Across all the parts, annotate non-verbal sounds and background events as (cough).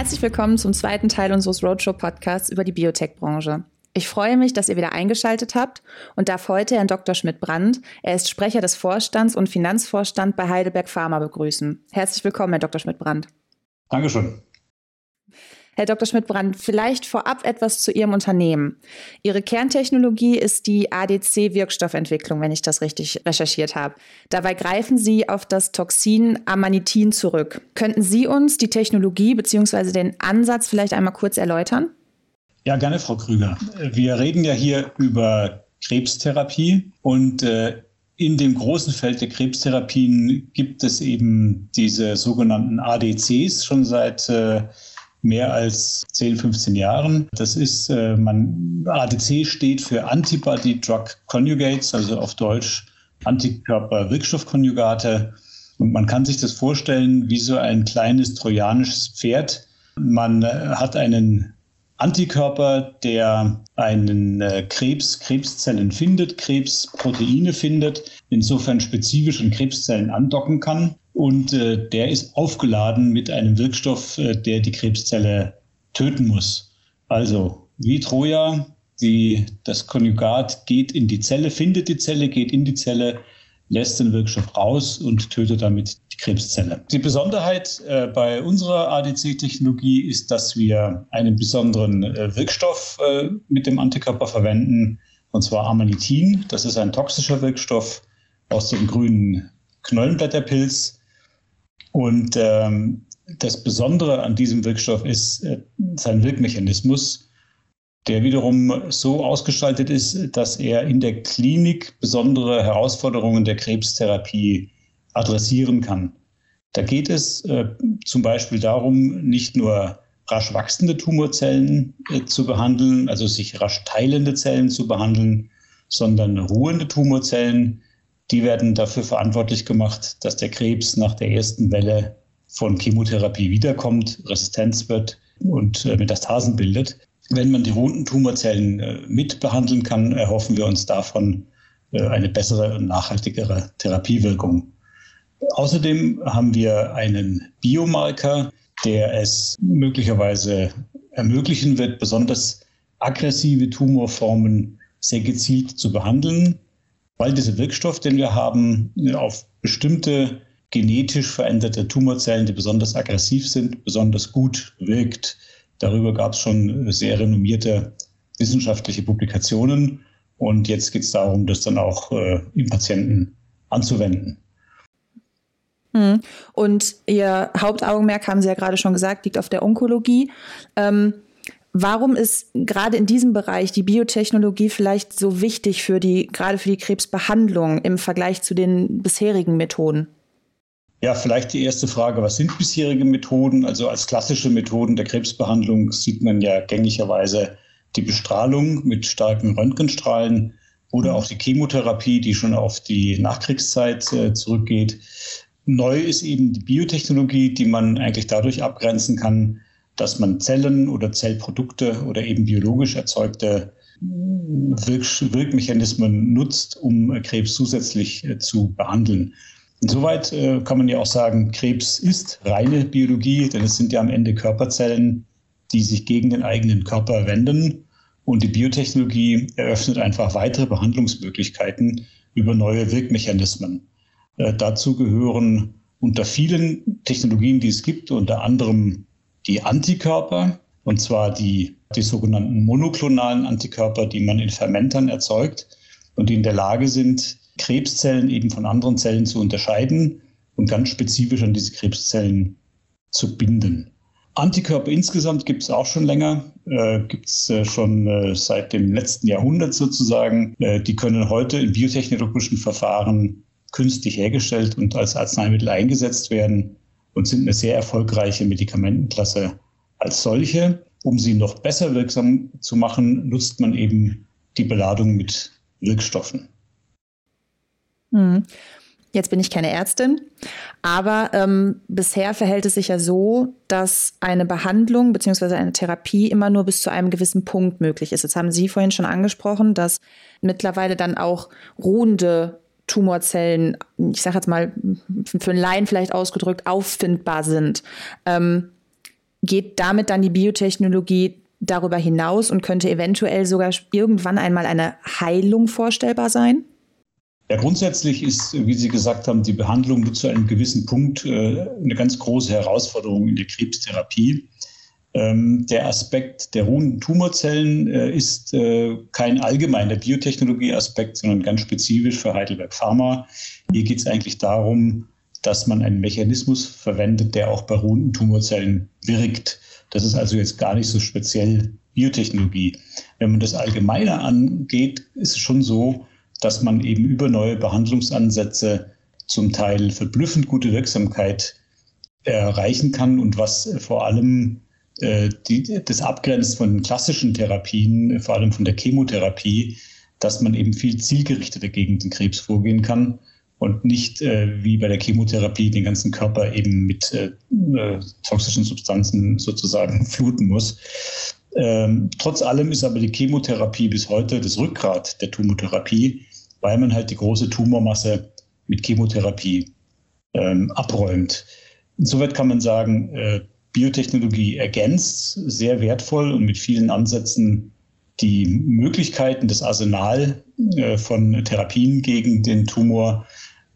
Herzlich willkommen zum zweiten Teil unseres Roadshow-Podcasts über die Biotech-Branche. Ich freue mich, dass ihr wieder eingeschaltet habt und darf heute Herrn Dr. Schmidt-Brandt, er ist Sprecher des Vorstands und Finanzvorstand bei Heidelberg Pharma begrüßen. Herzlich willkommen, Herr Dr. Schmidt-Brandt. Dankeschön. Herr Dr. Schmidt-Brandt, vielleicht vorab etwas zu Ihrem Unternehmen. Ihre Kerntechnologie ist die ADC-Wirkstoffentwicklung, wenn ich das richtig recherchiert habe. Dabei greifen Sie auf das Toxin Amanitin zurück. Könnten Sie uns die Technologie bzw. den Ansatz vielleicht einmal kurz erläutern? Ja, gerne, Frau Krüger. Wir reden ja hier über Krebstherapie und äh, in dem großen Feld der Krebstherapien gibt es eben diese sogenannten ADCs schon seit äh, mehr als 10, 15 Jahren. Das ist, äh, man, ADC steht für Antibody Drug Conjugates, also auf Deutsch Antikörper-Wirkstoffkonjugate. Und man kann sich das vorstellen wie so ein kleines trojanisches Pferd. Man äh, hat einen Antikörper, der einen äh, Krebs, Krebszellen findet, Krebsproteine findet, insofern spezifisch an Krebszellen andocken kann. Und äh, der ist aufgeladen mit einem Wirkstoff, äh, der die Krebszelle töten muss. Also wie Troja, die, das Konjugat geht in die Zelle, findet die Zelle, geht in die Zelle, lässt den Wirkstoff raus und tötet damit Krebszelle. Die Besonderheit äh, bei unserer ADC-Technologie ist, dass wir einen besonderen äh, Wirkstoff äh, mit dem Antikörper verwenden, und zwar Amanitin. Das ist ein toxischer Wirkstoff aus dem grünen Knollenblätterpilz. Und ähm, das Besondere an diesem Wirkstoff ist äh, sein Wirkmechanismus, der wiederum so ausgestaltet ist, dass er in der Klinik besondere Herausforderungen der Krebstherapie adressieren kann. Da geht es äh, zum Beispiel darum, nicht nur rasch wachsende Tumorzellen äh, zu behandeln, also sich rasch teilende Zellen zu behandeln, sondern ruhende Tumorzellen, die werden dafür verantwortlich gemacht, dass der Krebs nach der ersten Welle von Chemotherapie wiederkommt, Resistenz wird und äh, Metastasen bildet. Wenn man die ruhenden Tumorzellen äh, mitbehandeln kann, erhoffen wir uns davon äh, eine bessere und nachhaltigere Therapiewirkung. Außerdem haben wir einen Biomarker, der es möglicherweise ermöglichen wird, besonders aggressive Tumorformen sehr gezielt zu behandeln, weil dieser Wirkstoff, den wir haben, auf bestimmte genetisch veränderte Tumorzellen, die besonders aggressiv sind, besonders gut wirkt. Darüber gab es schon sehr renommierte wissenschaftliche Publikationen. Und jetzt geht es darum, das dann auch äh, im Patienten anzuwenden. Hm. Und Ihr Hauptaugenmerk, haben Sie ja gerade schon gesagt, liegt auf der Onkologie. Ähm, warum ist gerade in diesem Bereich die Biotechnologie vielleicht so wichtig für die, gerade für die Krebsbehandlung im Vergleich zu den bisherigen Methoden? Ja, vielleicht die erste Frage, was sind bisherige Methoden? Also als klassische Methoden der Krebsbehandlung sieht man ja gängigerweise die Bestrahlung mit starken Röntgenstrahlen oder auch die Chemotherapie, die schon auf die Nachkriegszeit äh, zurückgeht. Neu ist eben die Biotechnologie, die man eigentlich dadurch abgrenzen kann, dass man Zellen oder Zellprodukte oder eben biologisch erzeugte Wirk Wirkmechanismen nutzt, um Krebs zusätzlich äh, zu behandeln. Insoweit äh, kann man ja auch sagen, Krebs ist reine Biologie, denn es sind ja am Ende Körperzellen, die sich gegen den eigenen Körper wenden. Und die Biotechnologie eröffnet einfach weitere Behandlungsmöglichkeiten über neue Wirkmechanismen. Äh, dazu gehören unter vielen Technologien, die es gibt, unter anderem die Antikörper, und zwar die, die sogenannten monoklonalen Antikörper, die man in Fermentern erzeugt und die in der Lage sind, Krebszellen eben von anderen Zellen zu unterscheiden und ganz spezifisch an diese Krebszellen zu binden. Antikörper insgesamt gibt es auch schon länger, äh, gibt es äh, schon äh, seit dem letzten Jahrhundert sozusagen. Äh, die können heute in biotechnologischen Verfahren künstlich hergestellt und als Arzneimittel eingesetzt werden und sind eine sehr erfolgreiche Medikamentenklasse als solche. Um sie noch besser wirksam zu machen, nutzt man eben die Beladung mit Wirkstoffen. Hm. Jetzt bin ich keine Ärztin, aber ähm, bisher verhält es sich ja so, dass eine Behandlung bzw. eine Therapie immer nur bis zu einem gewissen Punkt möglich ist. Jetzt haben Sie vorhin schon angesprochen, dass mittlerweile dann auch ruhende Tumorzellen, ich sage jetzt mal für einen Laien vielleicht ausgedrückt, auffindbar sind. Ähm, geht damit dann die Biotechnologie darüber hinaus und könnte eventuell sogar irgendwann einmal eine Heilung vorstellbar sein? Ja, grundsätzlich ist, wie Sie gesagt haben, die Behandlung nur zu einem gewissen Punkt äh, eine ganz große Herausforderung in der Krebstherapie. Ähm, der Aspekt der ruhenden Tumorzellen äh, ist äh, kein allgemeiner Biotechnologie-Aspekt, sondern ganz spezifisch für Heidelberg Pharma. Hier geht es eigentlich darum, dass man einen Mechanismus verwendet, der auch bei ruhenden Tumorzellen wirkt. Das ist also jetzt gar nicht so speziell Biotechnologie. Wenn man das allgemeiner angeht, ist es schon so, dass man eben über neue Behandlungsansätze zum Teil verblüffend gute Wirksamkeit erreichen kann und was vor allem die, das abgrenzt von klassischen Therapien, vor allem von der Chemotherapie, dass man eben viel zielgerichteter gegen den Krebs vorgehen kann und nicht äh, wie bei der Chemotherapie den ganzen Körper eben mit äh, äh toxischen Substanzen sozusagen (laughs) fluten muss. Ähm, trotz allem ist aber die Chemotherapie bis heute das Rückgrat der Tumortherapie, weil man halt die große Tumormasse mit Chemotherapie ähm, abräumt. Insoweit kann man sagen, äh, Biotechnologie ergänzt sehr wertvoll und mit vielen Ansätzen die Möglichkeiten, das Arsenal äh, von Therapien gegen den Tumor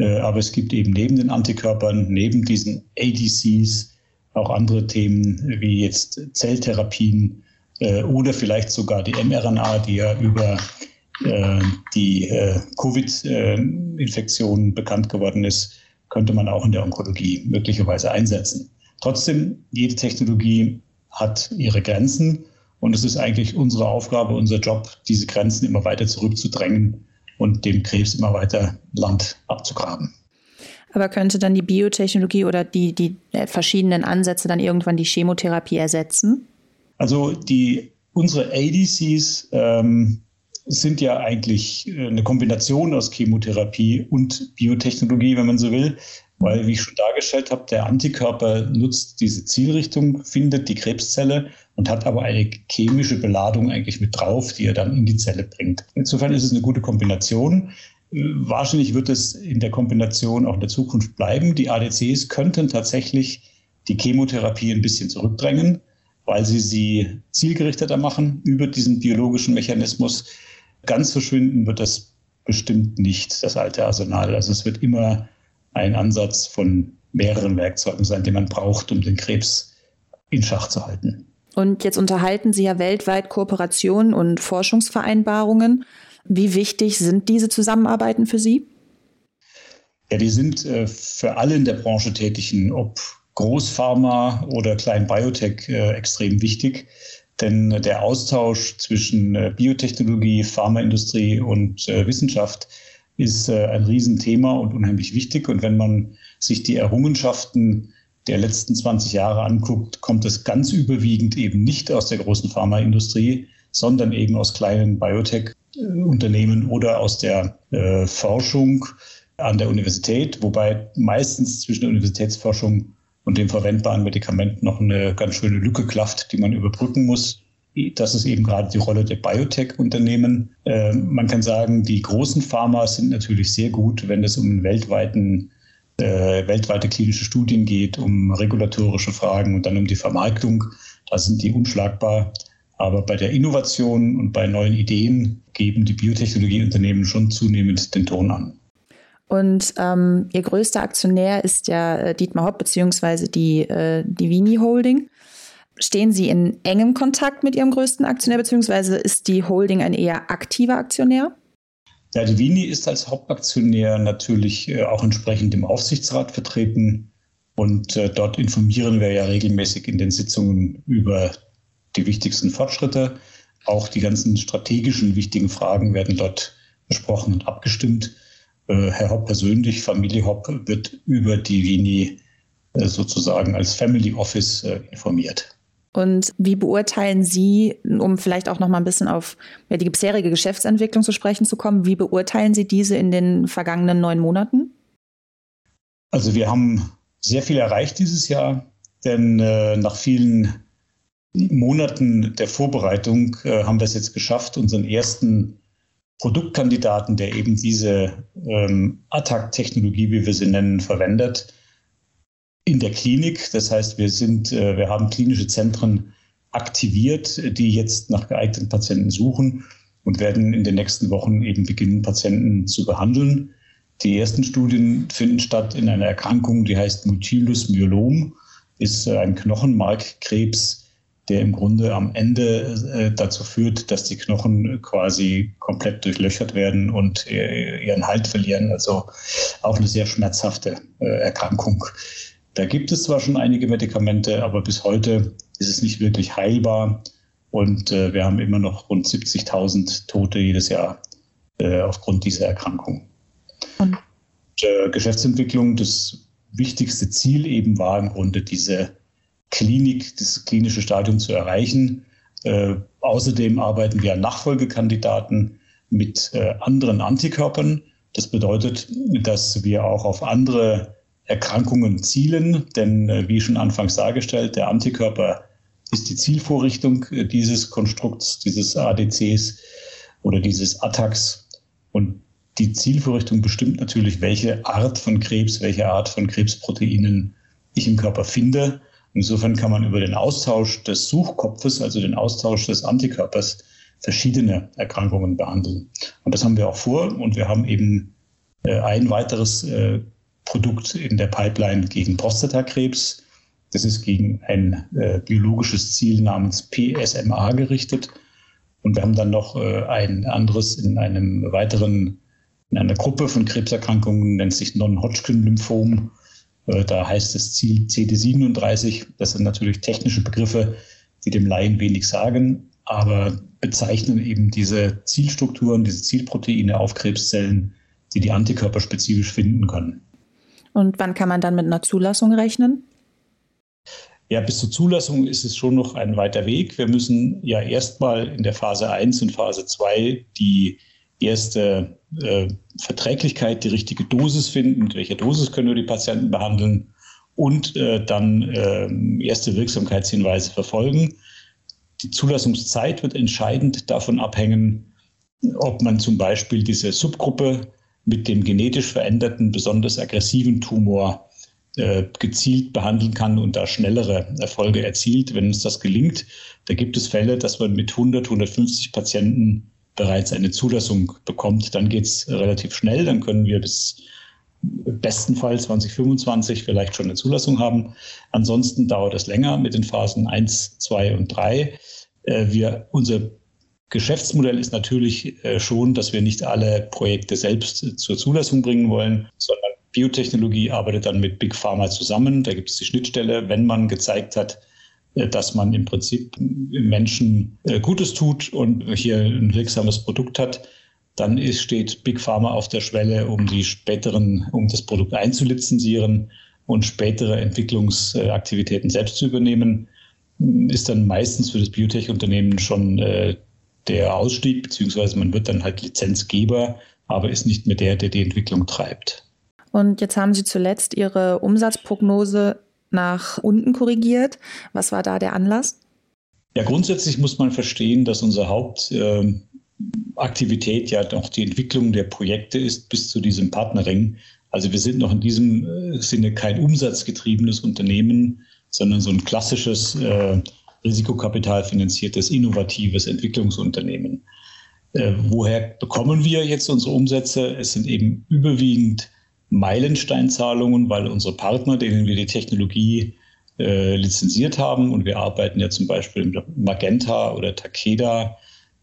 äh, aber es gibt eben neben den Antikörpern, neben diesen ADCs auch andere Themen wie jetzt Zelltherapien äh, oder vielleicht sogar die mRNA, die ja über die Covid-Infektion bekannt geworden ist, könnte man auch in der Onkologie möglicherweise einsetzen. Trotzdem, jede Technologie hat ihre Grenzen und es ist eigentlich unsere Aufgabe, unser Job, diese Grenzen immer weiter zurückzudrängen und dem Krebs immer weiter Land abzugraben. Aber könnte dann die Biotechnologie oder die, die äh, verschiedenen Ansätze dann irgendwann die Chemotherapie ersetzen? Also die, unsere ADCs ähm, sind ja eigentlich äh, eine Kombination aus Chemotherapie und Biotechnologie, wenn man so will. Weil, wie ich schon dargestellt habe, der Antikörper nutzt diese Zielrichtung, findet die Krebszelle und hat aber eine chemische Beladung eigentlich mit drauf, die er dann in die Zelle bringt. Insofern ist es eine gute Kombination. Wahrscheinlich wird es in der Kombination auch in der Zukunft bleiben. Die ADCs könnten tatsächlich die Chemotherapie ein bisschen zurückdrängen, weil sie sie zielgerichteter machen über diesen biologischen Mechanismus. Ganz verschwinden wird das bestimmt nicht, das alte Arsenal. Also es wird immer ein Ansatz von mehreren Werkzeugen sein, die man braucht, um den Krebs in Schach zu halten. Und jetzt unterhalten Sie ja weltweit Kooperationen und Forschungsvereinbarungen. Wie wichtig sind diese Zusammenarbeiten für Sie? Ja, die sind äh, für alle in der Branche Tätigen, ob Großpharma oder Klein Biotech, äh, extrem wichtig. Denn der Austausch zwischen äh, Biotechnologie, Pharmaindustrie und äh, Wissenschaft ist äh, ein Riesenthema und unheimlich wichtig. Und wenn man sich die Errungenschaften der letzten 20 Jahre anguckt, kommt es ganz überwiegend eben nicht aus der großen Pharmaindustrie, sondern eben aus kleinen Biotech-Unternehmen oder aus der äh, Forschung an der Universität, wobei meistens zwischen der Universitätsforschung und dem verwendbaren Medikament noch eine ganz schöne Lücke klafft, die man überbrücken muss. Das ist eben gerade die Rolle der Biotech-Unternehmen. Äh, man kann sagen, die großen Pharma sind natürlich sehr gut, wenn es um weltweiten äh, weltweite klinische Studien geht, um regulatorische Fragen und dann um die Vermarktung. Da sind die unschlagbar. Aber bei der Innovation und bei neuen Ideen geben die Biotechnologieunternehmen schon zunehmend den Ton an. Und ähm, Ihr größter Aktionär ist ja äh, Dietmar Hopp beziehungsweise die, äh, die Vini Holding. Stehen Sie in engem Kontakt mit Ihrem größten Aktionär beziehungsweise ist die Holding ein eher aktiver Aktionär? Ja, die Vini ist als Hauptaktionär natürlich äh, auch entsprechend im Aufsichtsrat vertreten. Und äh, dort informieren wir ja regelmäßig in den Sitzungen über die wichtigsten Fortschritte. Auch die ganzen strategischen wichtigen Fragen werden dort besprochen und abgestimmt. Äh, Herr Hopp persönlich, Familie Hopp, wird über die Vini sozusagen als Family Office informiert. Und wie beurteilen Sie, um vielleicht auch noch mal ein bisschen auf ja, die bisherige Geschäftsentwicklung zu sprechen zu kommen, wie beurteilen Sie diese in den vergangenen neun Monaten? Also wir haben sehr viel erreicht dieses Jahr, denn äh, nach vielen Monaten der Vorbereitung äh, haben wir es jetzt geschafft, unseren ersten Produktkandidaten, der eben diese ähm, Attack-Technologie, wie wir sie nennen, verwendet, in der Klinik. Das heißt, wir sind, äh, wir haben klinische Zentren aktiviert, die jetzt nach geeigneten Patienten suchen und werden in den nächsten Wochen eben beginnen, Patienten zu behandeln. Die ersten Studien finden statt in einer Erkrankung, die heißt Multilus Myelom, ist äh, ein Knochenmarkkrebs, der im Grunde am Ende äh, dazu führt, dass die Knochen quasi komplett durchlöchert werden und ihren Halt verlieren. Also auch eine sehr schmerzhafte Erkrankung. Da gibt es zwar schon einige Medikamente, aber bis heute ist es nicht wirklich heilbar. Und wir haben immer noch rund 70.000 Tote jedes Jahr aufgrund dieser Erkrankung. Und Geschäftsentwicklung, das wichtigste Ziel eben war im Grunde diese Klinik, das klinische Stadium zu erreichen. Äh, außerdem arbeiten wir an Nachfolgekandidaten mit äh, anderen Antikörpern. Das bedeutet, dass wir auch auf andere Erkrankungen zielen, denn äh, wie schon anfangs dargestellt, der Antikörper ist die Zielvorrichtung äh, dieses Konstrukts, dieses ADCs oder dieses ATACs. Und die Zielvorrichtung bestimmt natürlich, welche Art von Krebs, welche Art von Krebsproteinen ich im Körper finde. Insofern kann man über den Austausch des Suchkopfes, also den Austausch des Antikörpers, verschiedene Erkrankungen behandeln. Und das haben wir auch vor. Und wir haben eben äh, ein weiteres Produkt in der Pipeline gegen Prostatakrebs. Das ist gegen ein äh, biologisches Ziel namens PSMA gerichtet. Und wir haben dann noch ein anderes in einem weiteren, in einer Gruppe von Krebserkrankungen, nennt sich Non-Hodgkin-Lymphom. Äh, da heißt es Ziel CD37. Das sind natürlich technische Begriffe, die dem Laien wenig sagen, aber bezeichnen eben diese Zielstrukturen, diese Zielproteine auf Krebszellen, die die Antikörper spezifisch finden können. Und wann kann man dann mit einer Zulassung rechnen? Ja, bis zur Zulassung ist es schon noch ein weiter Weg. Wir müssen ja erstmal in der Phase 1 und Phase 2 die erste äh, Verträglichkeit, die richtige Dosis finden, mit welcher Dosis können wir die Patienten behandeln und äh, dann äh, erste Wirksamkeitshinweise verfolgen. Die Zulassungszeit wird entscheidend davon abhängen, ob man zum Beispiel diese Subgruppe mit dem genetisch veränderten, besonders aggressiven Tumor äh, gezielt behandeln kann und da schnellere Erfolge erzielt. Wenn uns das gelingt, da gibt es Fälle, dass man mit 100, 150 Patienten bereits eine Zulassung bekommt, dann geht es relativ schnell. Dann können wir bis bestenfalls 2025 vielleicht schon eine Zulassung haben. Ansonsten dauert es länger mit den Phasen 1, 2 und 3. Äh, wir, unser Geschäftsmodell ist natürlich äh, schon, dass wir nicht alle Projekte selbst zur Zulassung bringen wollen, sondern Biotechnologie arbeitet dann mit Big Pharma zusammen. Da gibt es die Schnittstelle, wenn man gezeigt hat, äh, dass man im Prinzip Menschen äh, Gutes tut und hier ein wirksames Produkt hat, dann ist, steht Big Pharma auf der Schwelle, um die späteren, um das Produkt einzulizenzieren und spätere Entwicklungsaktivitäten selbst zu übernehmen, ist dann meistens für das Biotech-Unternehmen schon äh, der Ausstieg, beziehungsweise man wird dann halt Lizenzgeber, aber ist nicht mehr der, der die Entwicklung treibt. Und jetzt haben Sie zuletzt Ihre Umsatzprognose nach unten korrigiert. Was war da der Anlass? Ja, grundsätzlich muss man verstehen, dass unsere Hauptaktivität ja noch die Entwicklung der Projekte ist bis zu diesem Partnering. Also wir sind noch in diesem äh, Sinne kein umsatzgetriebenes Unternehmen, sondern so ein klassisches äh, risikokapitalfinanziertes, innovatives Entwicklungsunternehmen. Äh, woher bekommen wir jetzt unsere Umsätze? Es sind eben überwiegend Meilensteinzahlungen, weil unsere Partner, denen wir die Technologie äh, lizenziert haben, und wir arbeiten ja zum Beispiel mit Magenta oder Takeda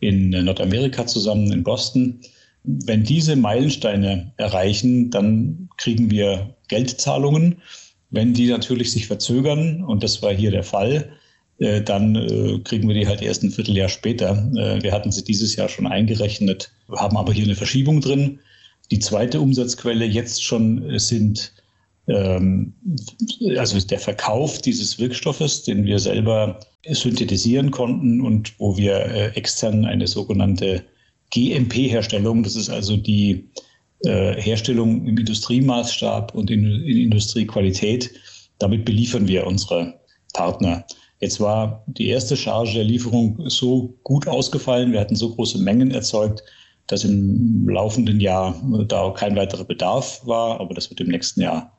in Nordamerika zusammen in Boston, wenn diese Meilensteine erreichen, dann kriegen wir Geldzahlungen. Wenn die natürlich sich verzögern, und das war hier der Fall, äh, dann äh, kriegen wir die halt erst ein Vierteljahr später. Äh, wir hatten sie dieses Jahr schon eingerechnet, haben aber hier eine Verschiebung drin. Die zweite Umsatzquelle jetzt schon sind ähm, also der Verkauf dieses Wirkstoffes, den wir selber synthetisieren konnten und wo wir äh, extern eine sogenannte GMP-Herstellung, das ist also die äh, Herstellung im Industriemaßstab und in, in Industriequalität, damit beliefern wir unsere Partner. Jetzt war die erste Charge der Lieferung so gut ausgefallen, wir hatten so große Mengen erzeugt, dass im laufenden Jahr da auch kein weiterer Bedarf war, aber das wird im nächsten Jahr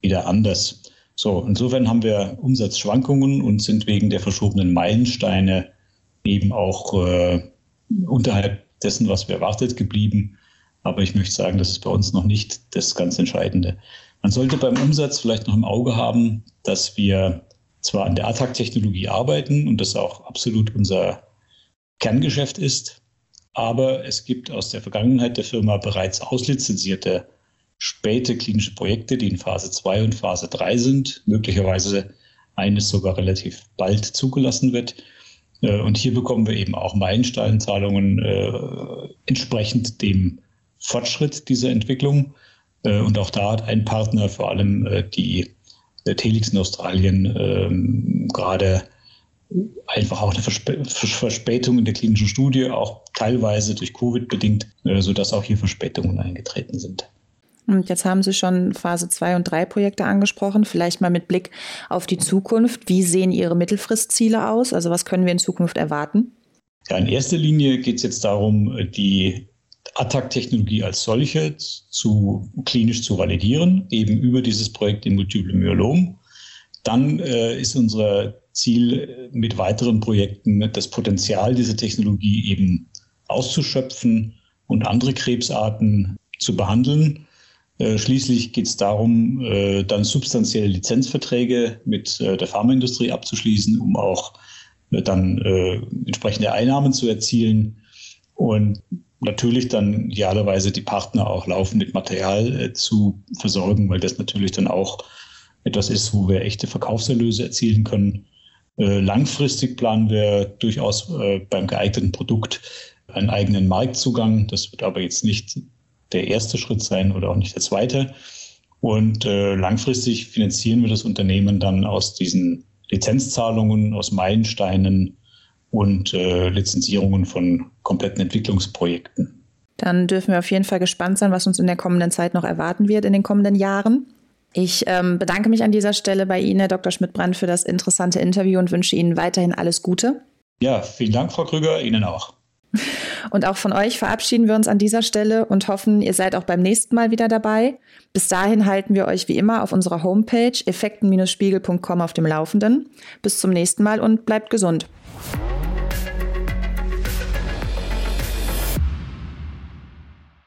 wieder anders. So, insofern haben wir Umsatzschwankungen und sind wegen der verschobenen Meilensteine eben auch äh, unterhalb dessen, was wir erwartet, geblieben. Aber ich möchte sagen, das ist bei uns noch nicht das ganz Entscheidende. Man sollte beim Umsatz vielleicht noch im Auge haben, dass wir zwar an der ATAC-Technologie arbeiten und das auch absolut unser Kerngeschäft ist, aber es gibt aus der Vergangenheit der Firma bereits auslizenzierte späte klinische Projekte, die in Phase 2 und Phase 3 sind, möglicherweise eines sogar relativ bald zugelassen wird. Äh, und hier bekommen wir eben auch Meilensteinzahlungen äh, entsprechend dem Fortschritt dieser Entwicklung. Äh, und auch da hat ein Partner, vor allem äh, die Telix in Australien, ähm, gerade einfach auch eine Versp Verspätung in der klinischen Studie, auch teilweise durch Covid bedingt, äh, sodass auch hier Verspätungen eingetreten sind. Und jetzt haben Sie schon Phase 2 und 3 Projekte angesprochen. Vielleicht mal mit Blick auf die Zukunft. Wie sehen Ihre Mittelfristziele aus? Also was können wir in Zukunft erwarten? Ja, in erster Linie geht es jetzt darum, die Attack-Technologie als solche zu klinisch zu validieren, eben über dieses Projekt im Multiple Myelom. Dann äh, ist unser Ziel mit weiteren Projekten das Potenzial dieser Technologie eben auszuschöpfen und andere Krebsarten zu behandeln. Äh, schließlich geht es darum, äh, dann substanzielle Lizenzverträge mit äh, der Pharmaindustrie abzuschließen, um auch dann entsprechende Einnahmen zu erzielen und natürlich dann idealerweise die Partner auch laufend mit Material zu versorgen, weil das natürlich dann auch etwas ist, wo wir echte Verkaufserlöse erzielen können. langfristig planen wir durchaus beim geeigneten Produkt einen eigenen Marktzugang. Das wird aber jetzt nicht der erste Schritt sein oder auch nicht der zweite. Und äh, langfristig finanzieren wir das Unternehmen dann aus diesen Lizenzzahlungen, aus Meilensteinen und äh, Lizenzierungen von kompletten Entwicklungsprojekten. Dann dürfen wir auf jeden Fall gespannt sein, was uns in der kommenden Zeit noch erwarten wird in den kommenden Jahren. Ich ähm, bedanke mich an dieser Stelle bei Ihnen, Herr Dr. Schmidt-Brand, für das interessante Interview und wünsche Ihnen weiterhin alles Gute. Ja, vielen Dank, Frau Krüger, Ihnen auch. Und auch von euch verabschieden wir uns an dieser Stelle und hoffen, ihr seid auch beim nächsten Mal wieder dabei. Bis dahin halten wir euch wie immer auf unserer Homepage effekten-spiegel.com auf dem Laufenden. Bis zum nächsten Mal und bleibt gesund.